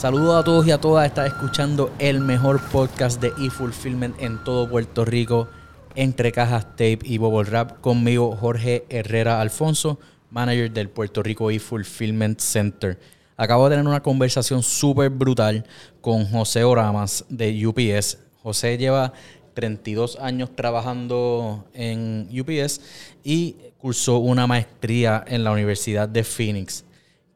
Saludos a todos y a todas. Estás escuchando el mejor podcast de eFulfillment en todo Puerto Rico, entre cajas, tape y bubble wrap. Conmigo, Jorge Herrera Alfonso, manager del Puerto Rico eFulfillment Center. Acabo de tener una conversación súper brutal con José Oramas de UPS. José lleva 32 años trabajando en UPS y cursó una maestría en la Universidad de Phoenix.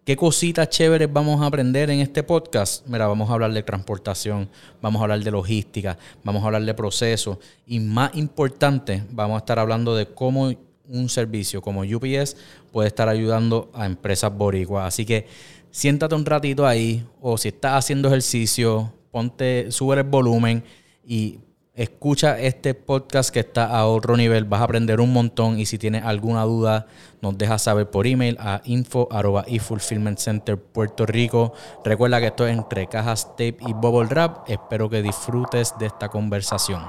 ¿Qué cositas chéveres vamos a aprender en este podcast? Mira, vamos a hablar de transportación, vamos a hablar de logística, vamos a hablar de procesos y más importante, vamos a estar hablando de cómo un servicio como UPS puede estar ayudando a empresas boricuas. Así que siéntate un ratito ahí o si estás haciendo ejercicio, ponte, sube el volumen y Escucha este podcast que está a otro nivel, vas a aprender un montón y si tienes alguna duda nos dejas saber por email a info Center Puerto Rico. Recuerda que esto es entre cajas tape y bubble wrap. Espero que disfrutes de esta conversación.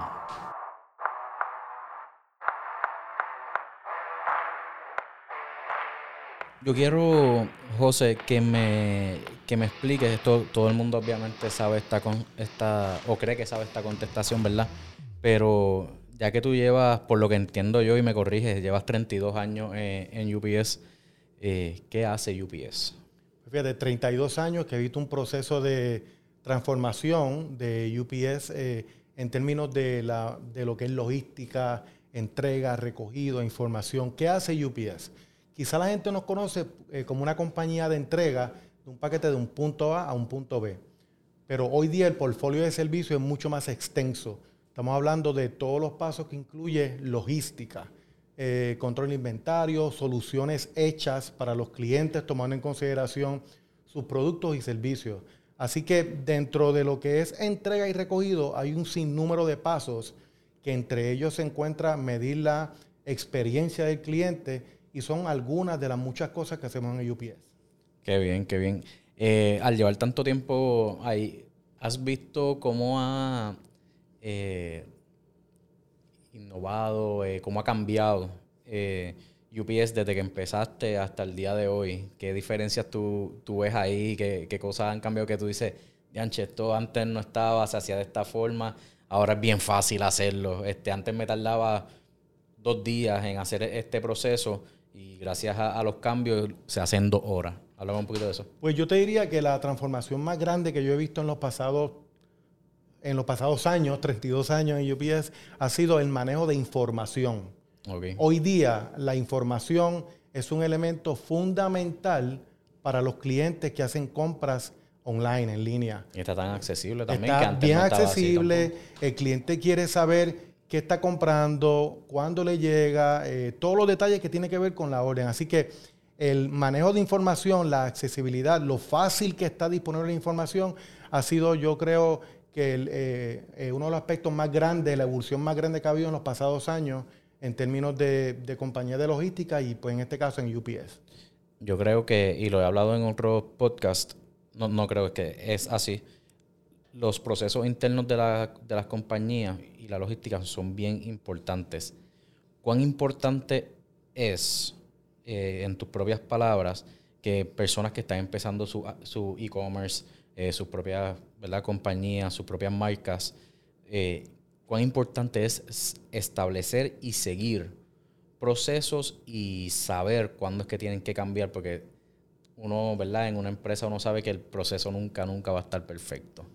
Yo quiero, José, que me, que me expliques esto. Todo el mundo obviamente sabe esta, con, esta, o cree que sabe esta contestación, ¿verdad? Pero ya que tú llevas, por lo que entiendo yo y me corriges, llevas 32 años eh, en UPS, eh, ¿qué hace UPS? Fíjate, 32 años que he visto un proceso de transformación de UPS eh, en términos de, la, de lo que es logística, entrega, recogido, información. ¿Qué hace UPS? Quizá la gente nos conoce eh, como una compañía de entrega de un paquete de un punto A a un punto B. Pero hoy día el portfolio de servicios es mucho más extenso. Estamos hablando de todos los pasos que incluye logística, eh, control de inventario, soluciones hechas para los clientes tomando en consideración sus productos y servicios. Así que dentro de lo que es entrega y recogido hay un sinnúmero de pasos que entre ellos se encuentra medir la experiencia del cliente y son algunas de las muchas cosas que hacemos en UPS. Qué bien, qué bien. Eh, al llevar tanto tiempo ahí, ¿has visto cómo ha eh, innovado, eh, cómo ha cambiado UPS desde que empezaste hasta el día de hoy? ¿Qué diferencias tú, tú ves ahí? ¿Qué, ¿Qué, cosas han cambiado que tú dices, Dianche, esto antes no estaba, se hacía de esta forma, ahora es bien fácil hacerlo? Este, antes me tardaba dos días en hacer este proceso y gracias a, los cambios se hacen dos horas. Háblame un poquito de eso. Pues yo te diría que la transformación más grande que yo he visto en los pasados, en los pasados años, 32 años en UPS, ha sido el manejo de información. Hoy día la información es un elemento fundamental para los clientes que hacen compras online, en línea. Y está tan accesible también. Está bien accesible. El cliente quiere saber qué está comprando, cuándo le llega, eh, todos los detalles que tienen que ver con la orden. Así que el manejo de información, la accesibilidad, lo fácil que está disponible la información, ha sido, yo creo, que eh, eh, uno de los aspectos más grandes, la evolución más grande que ha habido en los pasados años en términos de, de compañía de logística y pues en este caso en UPS. Yo creo que, y lo he hablado en otro podcast, no, no creo que es así, los procesos internos de, la, de las compañías y la logística son bien importantes. ¿Cuán importante es, eh, en tus propias palabras, que personas que están empezando su, e-commerce, eh, sus propias compañías, sus propias marcas, eh, cuán importante es establecer y seguir procesos y saber cuándo es que tienen que cambiar? Porque uno, ¿verdad? En una empresa uno sabe que el proceso nunca, nunca va a estar perfecto.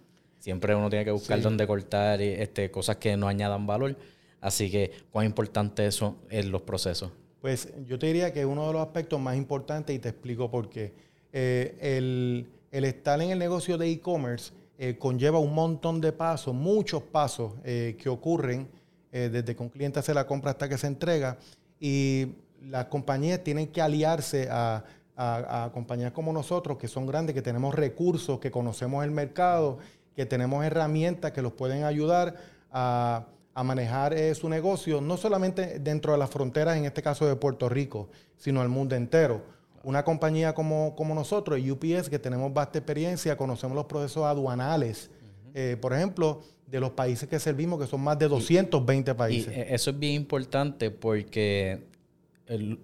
Siempre uno tiene que buscar dónde cortar y, este, cosas que no añadan valor. Así que, ¿cuán importante eso en los procesos? Pues yo te diría que uno de los aspectos más importantes, y te explico por qué, eh, el, estar en el negocio de e-commerce eh, conlleva un montón de pasos, muchos pasos eh, que ocurren desde que un cliente hace la compra hasta que se entrega. Y las compañías tienen que aliarse a, a compañías como nosotros, que son grandes, que tenemos recursos, que conocemos el mercado que tenemos herramientas que los pueden ayudar a, manejar eh, su negocio, no solamente dentro de las fronteras, en este caso de Puerto Rico, sino al mundo entero. Una compañía como, como nosotros, UPS, que tenemos vasta experiencia, conocemos los procesos aduanales, eh, por ejemplo, de los países que servimos, que son más de 220 países. Y eso es bien importante porque,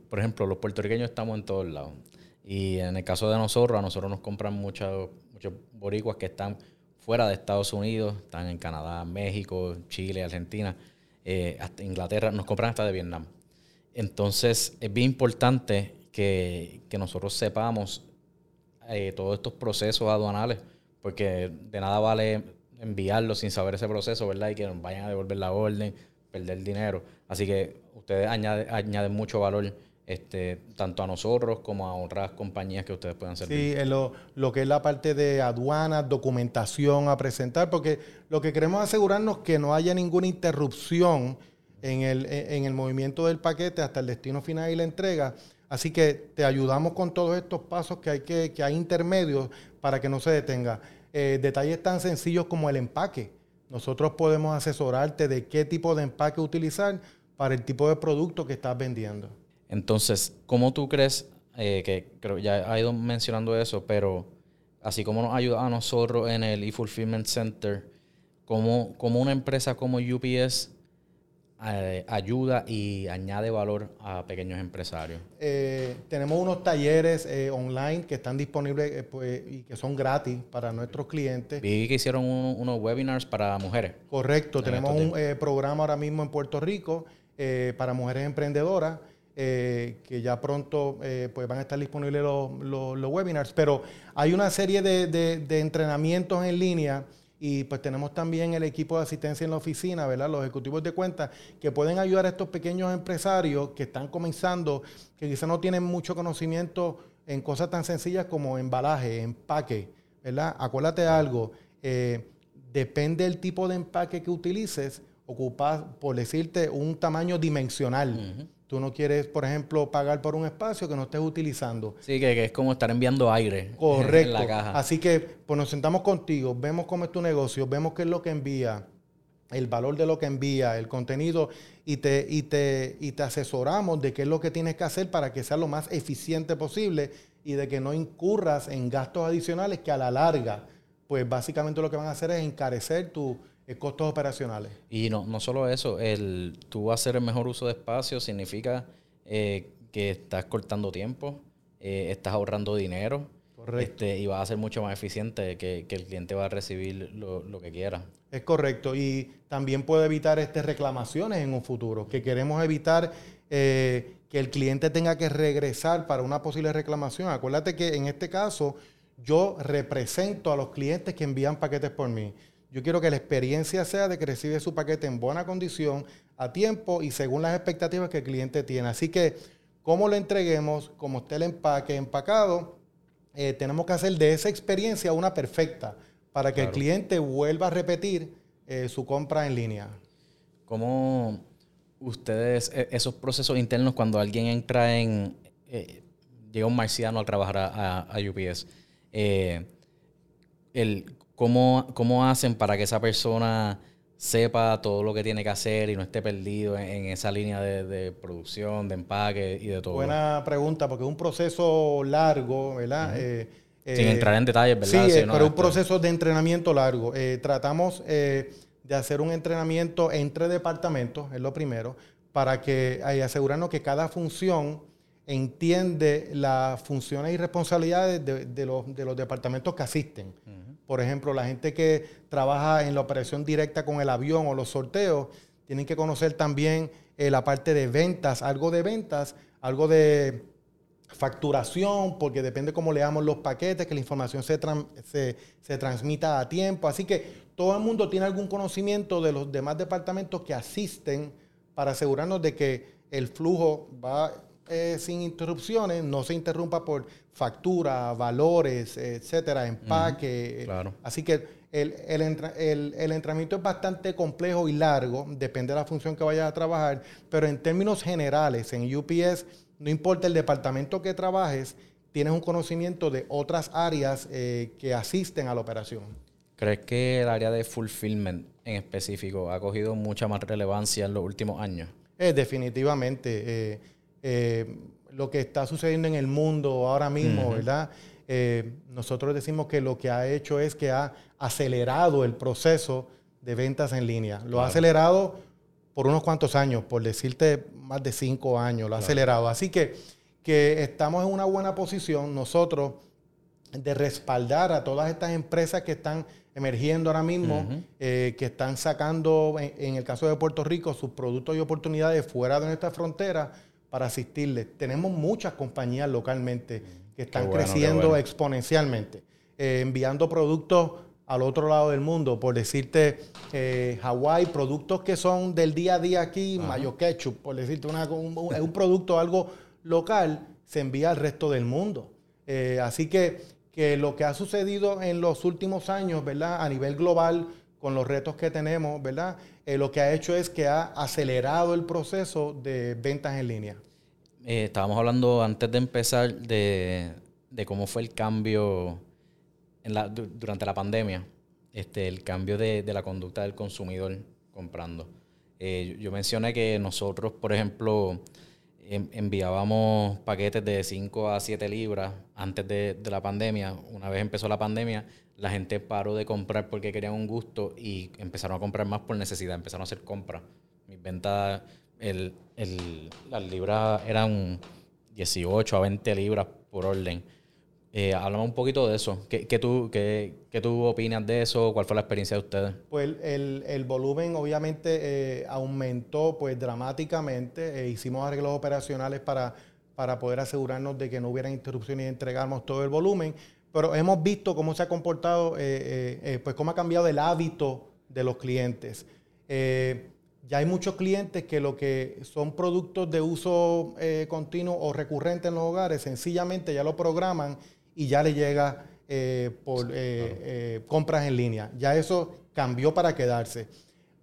por ejemplo, los puertorriqueños estamos en todos lados. Y en el caso de nosotros, a nosotros nos compran muchos muchos boricuas que están fuera de Estados Unidos, están en Canadá, México, Chile, Argentina, eh, hasta Inglaterra, nos compran hasta de Vietnam. Entonces es bien importante que, nosotros sepamos eh, todos estos procesos aduanales, porque de nada vale enviarlo sin saber ese proceso, ¿verdad? Y que nos vayan a devolver la orden, perder dinero. Así que ustedes añaden mucho valor este, tanto a nosotros como a otras compañías que ustedes puedan servir. Sí, lo, lo que es la parte de aduanas, documentación a presentar, porque lo que queremos asegurarnos que no haya ninguna interrupción en el, en el movimiento del paquete hasta el destino final y la entrega. Así que te ayudamos con todos estos pasos que hay, que hay intermedios para que no se detenga. Eh, detalles tan sencillos como el empaque. Nosotros podemos asesorarte de qué tipo de empaque utilizar para el tipo de producto que estás vendiendo. Entonces, ¿cómo tú crees, eh, que creo ya ha ido mencionando eso, pero así como nos ayuda a nosotros en el e-fulfillment center, ¿cómo, como una empresa como UPS eh, ayuda y añade valor a pequeños empresarios? Eh, tenemos unos talleres online que están disponibles pues, y que son gratis para nuestros clientes. Vi que hicieron unos webinars para mujeres. Correcto, tenemos un programa ahora mismo en Puerto Rico para mujeres emprendedoras eh, que ya pronto eh, pues van a estar disponibles los, webinars, pero hay una serie de, entrenamientos en línea y pues tenemos también el equipo de asistencia en la oficina, ¿verdad? Los ejecutivos de cuentas que pueden ayudar a estos pequeños empresarios que están comenzando, que quizás no tienen mucho conocimiento en cosas tan sencillas como embalaje, empaque, ¿verdad? Acuérdate de algo, eh, depende del tipo de empaque que utilices, ocupas, por decirte, un tamaño dimensional. Tú no quieres, por ejemplo, pagar por un espacio que no estés utilizando. Sí, que, es como estar enviando aire Correcto. en la caja. Así que pues nos sentamos contigo, vemos cómo es tu negocio, vemos qué es lo que envía, el valor de lo que envía, el contenido, y te, y te, y te asesoramos de qué es lo que tienes que hacer para que sea lo más eficiente posible y de que no incurras en gastos adicionales que a la larga, pues básicamente lo que van a hacer es encarecer tu costos operacionales. Y no, no solo eso, el tú hacer el mejor uso de espacio significa eh, que estás cortando tiempo, eh, estás ahorrando dinero. Este, y vas a ser mucho más eficiente que, el cliente va a recibir lo, que quiera. Es correcto. Y también puede evitar este, reclamaciones en un futuro, que queremos evitar eh, que el cliente tenga que regresar para una posible reclamación. Acuérdate que en este caso yo represento a los clientes que envían paquetes por mí. Yo quiero que la experiencia sea de que recibe su paquete en buena condición, a tiempo y según las expectativas que el cliente tiene. Así que, como lo entreguemos, como esté el empaque empacado, eh, tenemos que hacer de esa experiencia una perfecta para que el cliente vuelva a repetir eh, su compra en línea. ¿Cómo ustedes, e, esos procesos internos, cuando alguien entra en, eh, llega un marciano a trabajar a, a UPS, el, ¿Cómo, hacen para que esa persona sepa todo lo que tiene que hacer y no esté perdido en, esa línea de, producción, de empaque y de todo? Buena pregunta, porque es un proceso largo, ¿verdad? Eh, Sin entrar en detalles, ¿verdad? Sí, pero es un proceso de entrenamiento largo. Eh, tratamos eh, de hacer un entrenamiento entre departamentos, es lo primero, para que asegurarnos que cada función entiende las funciones y responsabilidades de, los, departamentos que asisten. Por ejemplo, la gente que trabaja en la operación directa con el avión o los sorteos, tienen que conocer también eh, la parte de ventas, algo de ventas, algo de facturación, porque depende cómo leamos los paquetes, que la información se, se, transmita a tiempo. Así que todo el mundo tiene algún conocimiento de los demás departamentos que asisten para asegurarnos de que el flujo va eh, sin interrupciones, no se interrumpa por factura, valores, etcétera, empaque. claro. Así que el, el, entrenamiento es bastante complejo y largo, depende de la función que vayas a trabajar, pero en términos generales, en UPS, no importa el departamento que trabajes, tienes un conocimiento de otras áreas eh, que asisten a la operación. ¿Crees que el área de fulfillment en específico ha cogido mucha más relevancia en los últimos años? Eh, definitivamente. Eh, lo que está sucediendo en el mundo ahora mismo, ¿verdad? Eh, nosotros decimos que lo que ha hecho es que ha acelerado el proceso de ventas en línea. Lo ha acelerado por unos cuantos años, por decirte más de cinco años, lo ha acelerado. Así que, que estamos en una buena posición. Nosotros de respaldar a todas estas empresas que están emergiendo ahora mismo, eh, que están sacando, en, el caso de Puerto Rico, sus productos y oportunidades fuera de nuestra frontera para asistirles. Tenemos muchas compañías localmente que están creciendo exponencialmente, eh, enviando productos al otro lado del mundo. Por decirte, eh, Hawái, productos que son del día a día aquí, mayo ketchup, por decirte, una, un, un, producto, algo local, se envía al resto del mundo. Eh, así que, que lo que ha sucedido en los últimos años, ¿verdad? A nivel global, con los retos que tenemos, ¿verdad? Eh, lo que ha hecho es que ha acelerado el proceso de ventas en línea. Eh, estábamos hablando antes de empezar de, cómo fue el cambio durante la pandemia, este, el cambio de, la conducta del consumidor comprando. Eh, yo mencioné que nosotros, por ejemplo, enviábamos paquetes de 5 a 7 libras antes de, la pandemia. Una vez empezó la pandemia, la gente paró de comprar porque querían un gusto y empezaron a comprar más por necesidad, empezaron a hacer compras. Mis ventas, el, las libras eran 18 a 20 libras por orden eh, hablamos un poquito de eso. ¿Qué, tú, qué, tú opinas de eso? ¿Cuál fue la experiencia de ustedes? Pues el, volumen obviamente eh, aumentó pues dramáticamente. Eh, hicimos arreglos operacionales para, para poder asegurarnos de que no hubiera interrupciones y entregamos todo el volumen. Pero hemos visto cómo se ha comportado, pues cómo ha cambiado el hábito de los clientes. ya hay muchos clientes que lo que son productos de uso continuo o recurrente en los hogares, sencillamente ya lo programan y ya le llega eh, por eh, eh, compras en línea. Ya eso cambió para quedarse.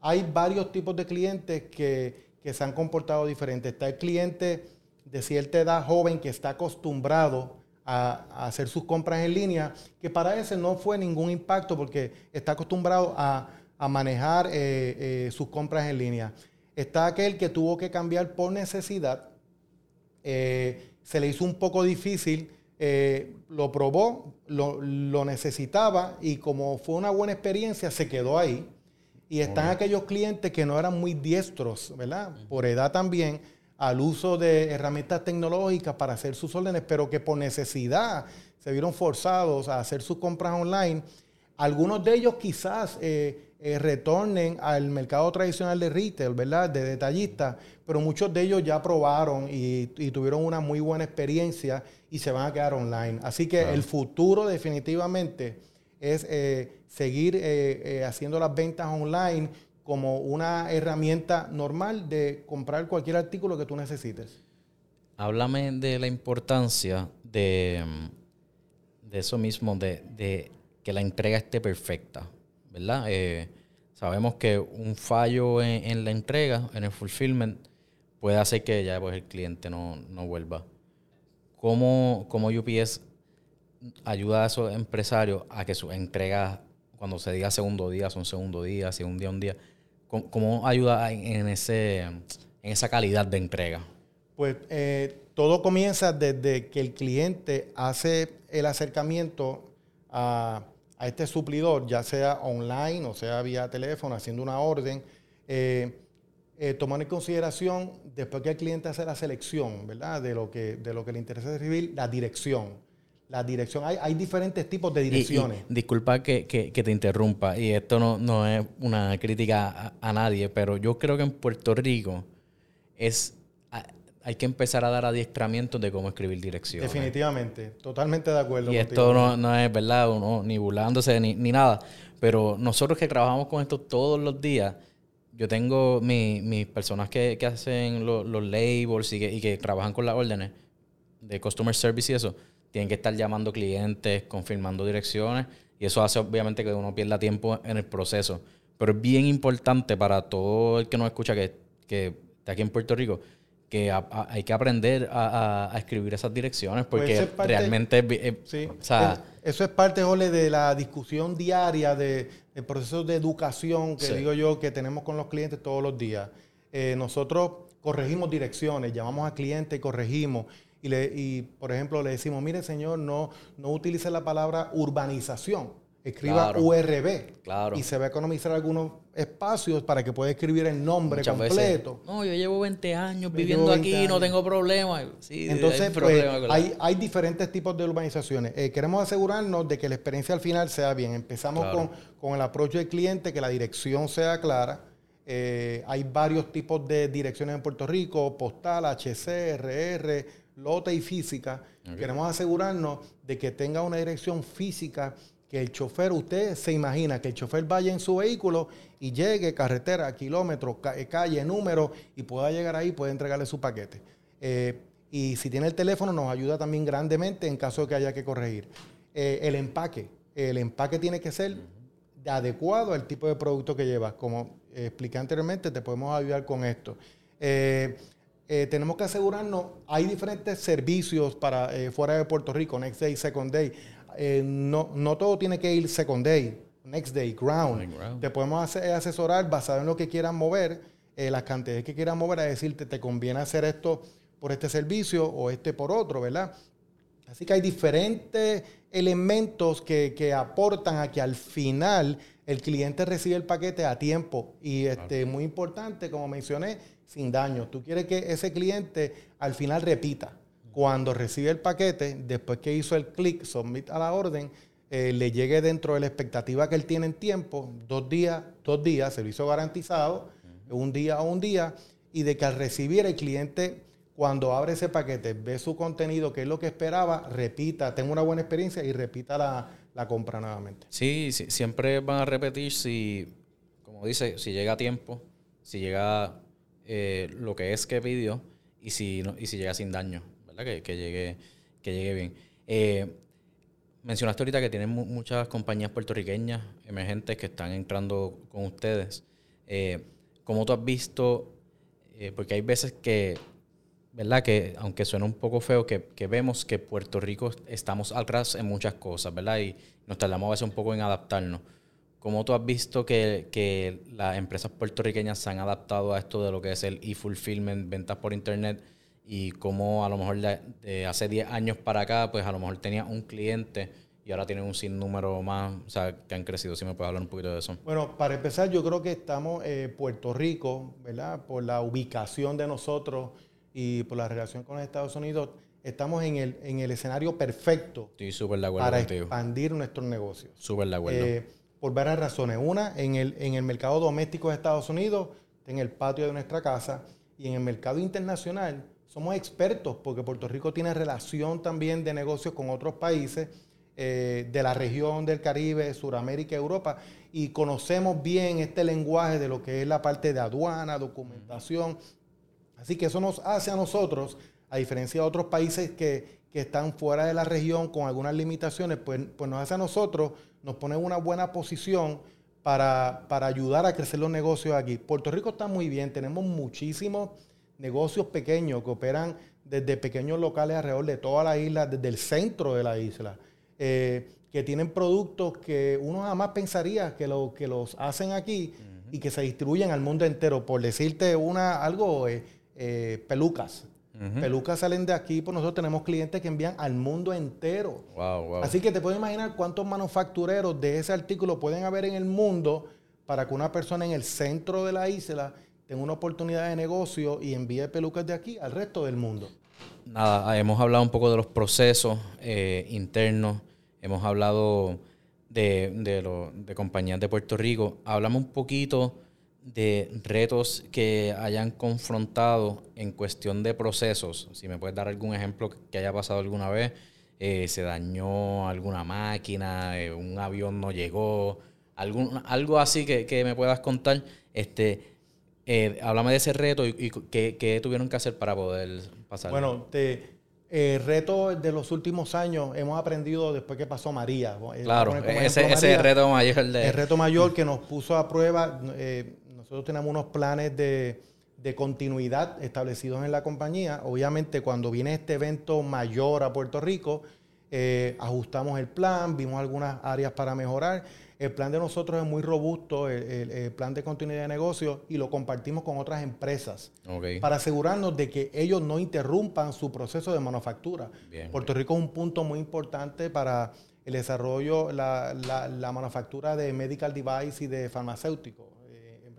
Hay varios tipos de clientes que, se han comportado diferentes. Está el cliente de cierta edad joven que está acostumbrado a, hacer sus compras en línea, que para ese no fue ningún impacto porque está acostumbrado a, manejar sus compras en línea. Está aquel que tuvo que cambiar por necesidad, se le hizo un poco difícil eh, lo probó, lo, necesitaba y como fue una buena experiencia, se quedó ahí. Y están aquellos clientes que no eran muy diestros, ¿verdad? Por edad también, al uso de herramientas tecnológicas para hacer sus órdenes, pero que por necesidad se vieron forzados a hacer sus compras online. Algunos de ellos quizás eh, eh, retornen al mercado tradicional de retail, ¿verdad? De detallista, pero muchos de ellos ya probaron y, tuvieron una muy buena experiencia y se van a quedar online. Así que el futuro definitivamente es eh, seguir haciendo las ventas online como una herramienta normal de comprar cualquier artículo que tú necesites. Háblame de la importancia de, de eso mismo, de, de que la entrega esté perfecta. ¿verdad? Eh, sabemos que un fallo en, la entrega, en el fulfillment, puede hacer que ya pues, el cliente no, vuelva. ¿Cómo, ¿Cómo, UPS ayuda a esos empresarios a que sus entregas, cuando se diga segundo día, son segundo día, si un día, un día? ¿Cómo, ayuda en, ese, en esa calidad de entrega? Pues eh, todo comienza desde que el cliente hace el acercamiento a a este suplidor, ya sea online o sea vía teléfono, haciendo una orden, eh, eh, tomando en consideración, después que el cliente hace la selección, ¿verdad? De lo que, de lo que le interesa recibir, la dirección. La dirección, hay, hay diferentes tipos de direcciones. disculpa que, te interrumpa, y esto no, no es una crítica a nadie, pero yo creo que en Puerto Rico es hay que empezar a dar adiestramientos de cómo escribir direcciones. Definitivamente, totalmente de acuerdo. Y esto no, es verdad, uno, ni burlándose ni, nada, pero nosotros que trabajamos con esto todos los días, yo tengo mis personas que, hacen los labels y que, y que trabajan con las órdenes de customer service y eso, tienen que estar llamando clientes, confirmando direcciones, y eso hace obviamente que uno pierda tiempo en el proceso. Pero es bien importante para todo el que nos escucha que, que está aquí en Puerto Rico, que hay que aprender a, escribir esas direcciones pues porque realmente... sí. eso es parte, Jole, de la discusión diaria de, del proceso de educación que digo yo que tenemos con los clientes todos los días. Eh, nosotros corregimos direcciones, llamamos a clientes y corregimos. Y, le, y, por ejemplo, le decimos, mire señor, no, no utilice la palabra urbanización. escriba URB. Claro. Y se va a economizar algunos espacios para que pueda escribir el nombre completo. no, yo llevo 20 años viviendo aquí, y no tengo problema. Sí, Entonces, pues, hay, hay, diferentes tipos de urbanizaciones. Eh, queremos asegurarnos de que la experiencia al final sea bien. Empezamos con, con el approach del cliente, que la dirección sea clara. Eh, hay varios tipos de direcciones en Puerto Rico, postal, HC, RR, lote y física. Queremos asegurarnos de que tenga una dirección física que el chofer, usted se imagina que el chofer vaya en su vehículo y llegue carretera, kilómetros, eh, calle, número y pueda llegar ahí, puede entregarle su paquete. Eh, y si tiene el teléfono nos ayuda también grandemente en caso de que haya que corregir. Eh, el empaque, el empaque tiene que ser adecuado al tipo de producto que llevas. Como expliqué anteriormente, te podemos ayudar con esto. Tenemos que asegurarnos, hay diferentes servicios para fuera de Puerto Rico, Next Day, Second Day eh, no, no todo tiene que ir second day, next day, ground. Te podemos asesorar basado en lo que quieran mover, eh, las cantidades que quieran mover, a decirte, te conviene hacer esto por este servicio o este por otro, ¿verdad? Así que hay diferentes elementos que, que aportan a que al final el cliente reciba el paquete a tiempo. Y este, muy importante, como mencioné, sin daño. Tú quieres que ese cliente al final repita cuando recibe el paquete, después que hizo el clic, submit a la orden, eh, le llegue dentro de la expectativa que él tiene en tiempo, dos días, dos días, servicio garantizado, un día o un día, y de que al recibir el cliente, cuando abre ese paquete, ve su contenido, que es lo que esperaba, repita, tenga una buena experiencia y repita la, compra nuevamente. Sí, sí, siempre van a repetir si, como dice, si llega a tiempo, si llega eh, lo que es que pidió y si, no, y si llega sin daño. Que, llegue, que llegue bien. Eh, mencionaste ahorita que tienen muchas compañías puertorriqueñas emergentes que están entrando con ustedes. Eh, ¿Cómo tú has visto? Eh, porque hay veces que, ¿verdad? Que aunque suena un poco feo, que, vemos que Puerto Rico estamos atrás en muchas cosas, ¿verdad? Y nos tardamos a veces un poco en adaptarnos. ¿Cómo tú has visto que, que las empresas puertorriqueñas se han adaptado a esto de lo que es el e-fulfillment, ventas por internet? y cómo a lo mejor de, hace 10 años para acá, pues a lo mejor tenía un cliente y ahora tienen un sinnúmero más, o sea, que han crecido. Si me puedes hablar un poquito de eso. Bueno, para empezar, yo creo que estamos en eh, Puerto Rico, ¿verdad? Por la ubicación de nosotros y por la relación con los Estados Unidos, estamos en el, en el escenario perfecto para expandir nuestros negocios. Súper de acuerdo. Eh, por varias razones. Una, en el, en el mercado doméstico de Estados Unidos, en el patio de nuestra casa, y en el mercado internacional, somos expertos porque Puerto Rico tiene relación también de negocios con otros países eh, de la región del Caribe, Suramérica, Europa, y conocemos bien este lenguaje de lo que es la parte de aduana, documentación. Así que eso nos hace a nosotros, a diferencia de otros países que, están fuera de la región con algunas limitaciones, pues, pues nos hace a nosotros, nos pone en una buena posición para, para ayudar a crecer los negocios aquí. Puerto Rico está muy bien, tenemos muchísimos negocios pequeños que operan desde pequeños locales alrededor de toda la isla, desde el centro de la isla, eh, que tienen productos que uno jamás pensaría que, lo, que los hacen aquí y que se distribuyen al mundo entero. Por decirte una algo, eh, eh, pelucas. Pelucas salen de aquí, pues nosotros tenemos clientes que envían al mundo entero. Así que te puedes imaginar cuántos manufactureros de ese artículo pueden haber en el mundo para que una persona en el centro de la isla tenga una oportunidad de negocio y envíe pelucas de aquí al resto del mundo. Nada, hemos hablado un poco de los procesos eh, internos, hemos hablado de, de, compañías de Puerto Rico. Hablamos un poquito de retos que hayan confrontado en cuestión de procesos. Si me puedes dar algún ejemplo que haya pasado alguna vez, eh, se dañó alguna máquina, eh, un avión no llegó, algún, algo así que, que me puedas contar. Este, eh, háblame de ese reto y, qué, tuvieron que hacer para poder pasar. Bueno, el eh, reto de los últimos años hemos aprendido después que pasó María. Claro, ese, reto mayor. El reto mayor que nos puso a prueba. Eh, nosotros tenemos unos planes de, de, continuidad establecidos en la compañía. Obviamente, cuando viene este evento mayor a Puerto Rico, ajustamos el plan, vimos algunas áreas para mejorar el plan de nosotros es muy robusto, el, plan de continuidad de negocio, y lo compartimos con otras empresas para asegurarnos de que ellos no interrumpan su proceso de manufactura. Puerto Rico es un punto muy importante para el desarrollo, la, la, manufactura de medical device y de farmacéuticos,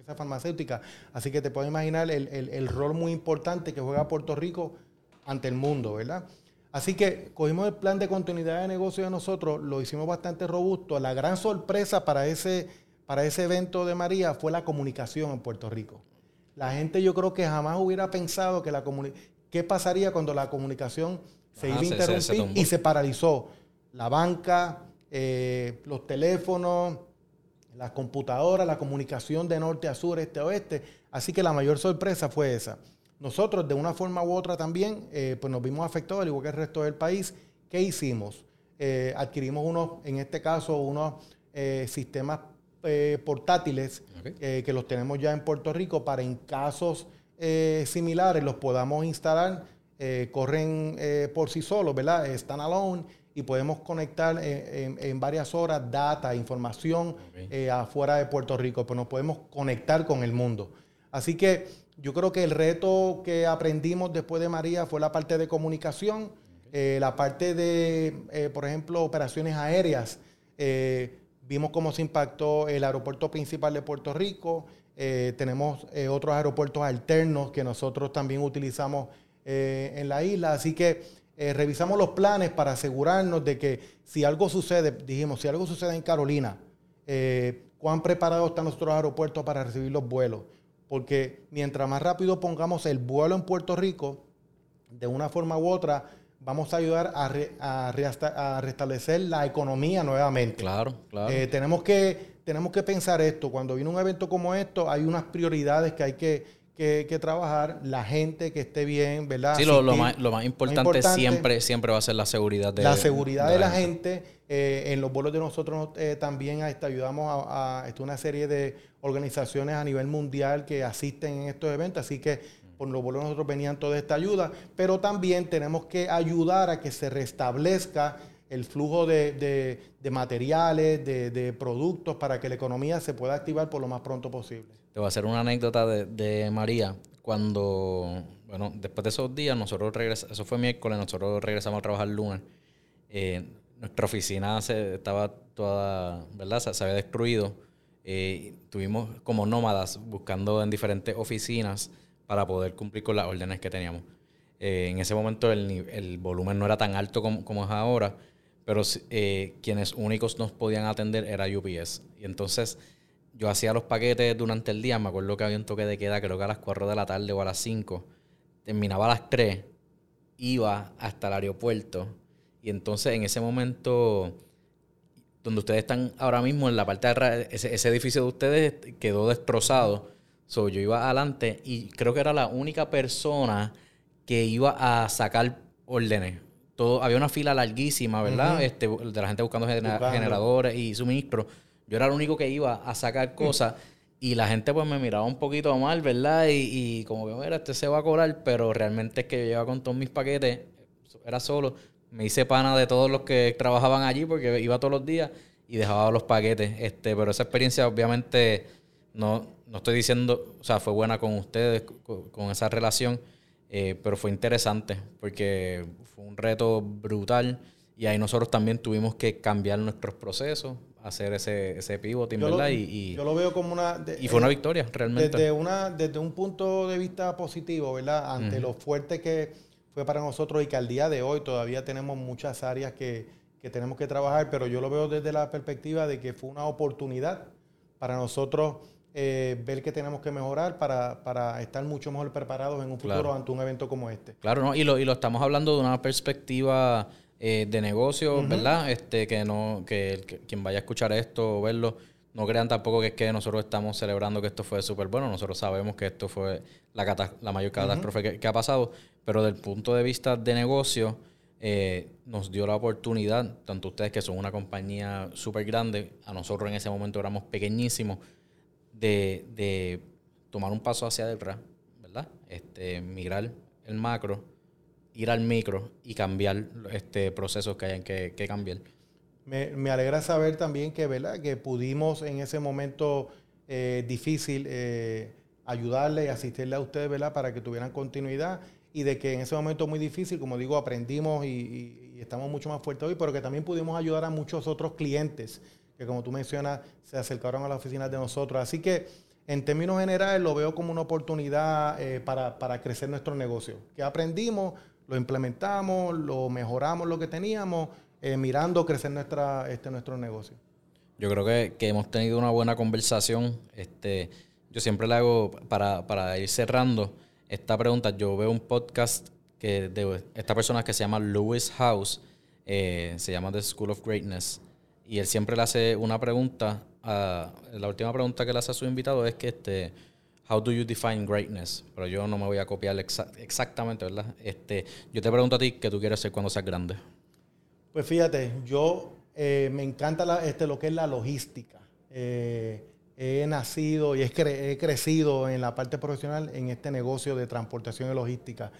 empresas farmacéuticas. Así que te puedes imaginar el, el, rol muy importante que juega Puerto Rico ante el mundo, ¿verdad? Así que cogimos el plan de continuidad de negocio de nosotros, lo hicimos bastante robusto. La gran sorpresa para ese, para ese evento de María fue la comunicación en Puerto Rico. La gente yo creo que jamás hubiera pensado que la qué pasaría cuando la comunicación se iba a interrumpir y se paralizó la banca, eh, los teléfonos, las computadoras, la comunicación de norte a sur, este a oeste. Así que la mayor sorpresa fue esa. Nosotros, de una forma u otra también, eh, pues nos vimos afectados, al igual que el resto del país. ¿Qué hicimos? Eh, adquirimos unos, en este caso, unos sistemas portátiles que los tenemos ya en Puerto Rico para en casos similares los podamos instalar. corren por sí solos, ¿verdad? Están alone y podemos conectar en, varias horas data, información eh, afuera de Puerto Rico, pues nos podemos conectar con el mundo. Así que yo creo que el reto que aprendimos después de María fue la parte de comunicación, eh, la parte de, eh, por ejemplo, operaciones aéreas. vimos cómo se impactó el aeropuerto principal de Puerto Rico. tenemos otros aeropuertos alternos que nosotros también utilizamos en la isla. Así que eh, revisamos los planes para asegurarnos de que si algo sucede, dijimos, si algo sucede en Carolina, eh, cuán preparados están nuestros aeropuertos para recibir los vuelos. Porque mientras más rápido pongamos el vuelo en Puerto Rico, de una forma u otra, vamos a ayudar a, restablecer la economía nuevamente. Claro, claro. Eh, tenemos, que, tenemos que pensar esto. Cuando viene un evento como esto, hay unas prioridades que hay que que, trabajar, la gente que esté bien, ¿verdad? Sí, lo, más, importante, siempre, siempre va a ser la seguridad de la seguridad de, la, gente. Eh, en los vuelos de nosotros eh, también este, ayudamos a, a, una serie de organizaciones a nivel mundial que asisten en estos eventos, así que por los vuelos de nosotros venían toda esta ayuda, pero también tenemos que ayudar a que se restablezca el flujo de, materiales, de, productos, para que la economía se pueda activar por lo más pronto posible. Te voy a hacer una anécdota de, María. Cuando, bueno, después de esos días, nosotros regresamos, eso fue miércoles, nosotros regresamos a trabajar el lunes. Eh, nuestra oficina se, estaba toda, ¿verdad? Se, había destruido. Eh, tuvimos como nómadas buscando en diferentes oficinas para poder cumplir con las órdenes que teníamos. Eh, en ese momento el, volumen no era tan alto como, como es ahora, pero eh, quienes únicos nos podían atender era UPS. Y entonces yo hacía los paquetes durante el día, me acuerdo que había un toque de queda, creo que a las 4 de la tarde o a las 5, terminaba a las 3, iba hasta el aeropuerto y entonces en ese momento donde ustedes están ahora mismo, en la parte de ese, ese edificio de ustedes quedó destrozado. So, yo iba adelante y creo que era la única persona que iba a sacar órdenes todo, había una fila larguísima, ¿verdad? este, de la gente buscando, generadores y suministros. Yo era el único que iba a sacar mm. cosas y la gente pues me miraba un poquito mal, ¿verdad? Y, como que, mira, este se va a cobrar, pero realmente es que yo llevaba con todos mis paquetes, era solo. Me hice pana de todos los que trabajaban allí porque iba todos los días y dejaba los paquetes. Este, pero esa experiencia obviamente no, no estoy diciendo, o sea, fue buena con ustedes, con esa relación eh, pero fue interesante porque fue un reto brutal y ahí nosotros también tuvimos que cambiar nuestros procesos, hacer ese, ese pivot, ¿verdad? y, yo lo veo como una... y fue una eh, victoria, realmente. Desde, una, desde un punto de vista positivo, ¿verdad? Ante lo fuerte que fue para nosotros y que al día de hoy todavía tenemos muchas áreas que, que tenemos que trabajar, pero yo lo veo desde la perspectiva de que fue una oportunidad para nosotros eh, ver qué tenemos que mejorar para, estar mucho mejor preparados en un futuro ante un evento como este. Claro, ¿no? y, lo, y lo estamos hablando de una perspectiva eh, de negocio, ¿verdad? Este, que no, que, quien vaya a escuchar esto o verlo, no crean tampoco que es que nosotros estamos celebrando que esto fue súper bueno. Nosotros sabemos que esto fue la, la mayor catástrofe que, ha pasado, pero del punto de vista de negocio, eh, nos dio la oportunidad, tanto ustedes que son una compañía súper grande, a nosotros en ese momento éramos pequeñísimos, de, tomar un paso hacia atrás, ¿verdad? Este, migrar el macro, ir al micro y cambiar este procesos que hayan que, cambiar. Me, alegra saber también que, ¿verdad? que pudimos en ese momento eh, difícil eh, ayudarle y asistirle a ustedes ¿verdad? para que tuvieran continuidad y de que en ese momento muy difícil, como digo, aprendimos y, y, estamos mucho más fuertes hoy, pero que también pudimos ayudar a muchos otros clientes que, como tú mencionas, se acercaron a las oficinas de nosotros. Así que, en términos generales, lo veo como una oportunidad eh, para, para crecer nuestro negocio. Que aprendimos, lo implementamos, lo mejoramos lo que teníamos, eh, mirando crecer nuestra, este, nuestro negocio. Yo creo que, que, hemos tenido una buena conversación. Este, yo siempre le hago, para, para ir cerrando esta pregunta, yo veo un podcast que de esta persona que se llama Lewis House, eh, se llama The School of Greatness, y él siempre le hace una pregunta, la última pregunta que le hace a su invitado es que este, How do you define greatness? Pero yo no me voy a copiar exactamente, ¿verdad? Este, yo te pregunto a ti, ¿qué tú quieres ser cuando seas grande? Pues fíjate, yo eh, me encanta este, lo que es la logística. Eh, he nacido y he, crecido en la parte profesional en este negocio de transportación y logística.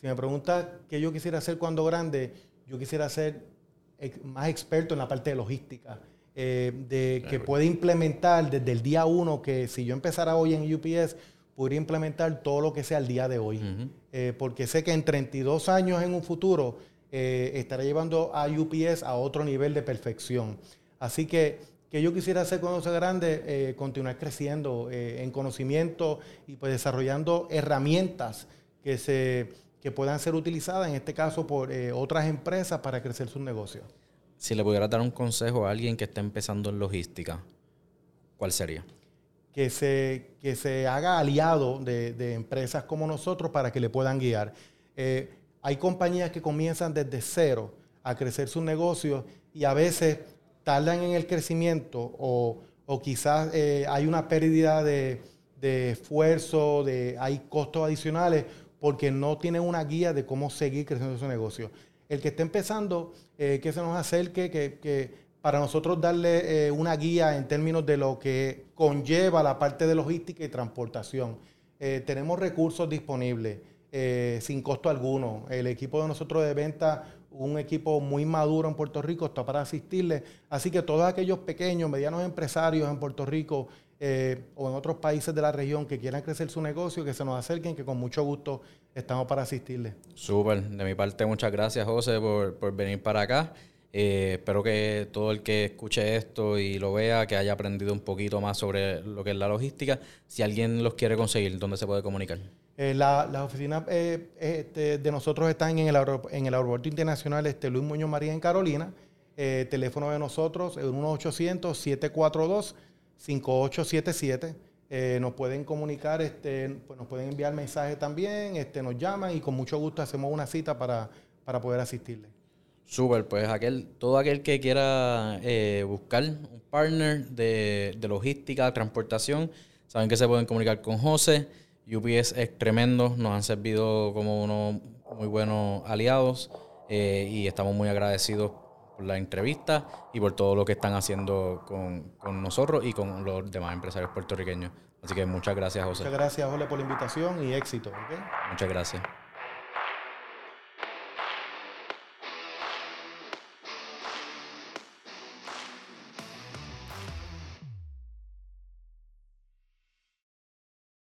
Si me preguntas qué yo quisiera hacer cuando grande, yo quisiera ser más experto en la parte de logística. Eh, de que puede implementar desde el día uno, que si yo empezara hoy en UPS, podría implementar todo lo que sea el día de hoy. Eh, porque sé que en 32 años en un futuro eh, estaré llevando a UPS a otro nivel de perfección. Así que, que yo quisiera hacer cuando sea grande, continuar creciendo en conocimiento y pues desarrollando herramientas que, se, que puedan ser utilizadas, en este caso, por otras empresas para crecer sus negocios. Si le pudieras dar un consejo a alguien que está empezando en logística, ¿cuál sería? Que se, que se haga aliado de, empresas como nosotros para que le puedan guiar. Eh, hay compañías que comienzan desde cero a crecer sus negocios y a veces tardan en el crecimiento o, quizás eh, hay una pérdida de, de, esfuerzo, de, hay costos adicionales porque no tienen una guía de cómo seguir creciendo su negocio el que esté empezando, eh, que se nos acerque, que, para nosotros darle eh, una guía en términos de lo que conlleva la parte de logística y transportación. Eh, tenemos recursos disponibles sin costo alguno. El equipo de nosotros de venta, un equipo muy maduro en Puerto Rico, está para asistirle. Así que todos aquellos pequeños, medianos empresarios en Puerto Rico eh, o en otros países de la región que quieran crecer su negocio, que se nos acerquen, que con mucho gusto estamos para asistirles. Súper, de mi parte muchas gracias José por, por venir para acá. Eh, espero que todo el que escuche esto y lo vea, que haya aprendido un poquito más sobre lo que es la logística. Si alguien los quiere conseguir, ¿dónde se puede comunicar? Eh, las oficinas este, de nosotros están en el, en el Aeropuerto Internacional este, Luis Muñoz María en Carolina. teléfono de nosotros, 1 800 742 5877. Eh, nos pueden comunicar, este, pues nos pueden enviar mensajes también, este, nos llaman y con mucho gusto hacemos una cita para, para poder asistirle. Súper, pues aquel, todo aquel que quiera eh, buscar un partner de, de, logística, transportación, saben que se pueden comunicar con José. UPS es tremendo, nos han servido como unos muy buenos aliados eh, y estamos muy agradecidos por la entrevista y por todo lo que están haciendo con, nosotros y con los demás empresarios puertorriqueños. Así que muchas gracias, José. Muchas gracias, José, por la invitación y éxito. Muchas gracias.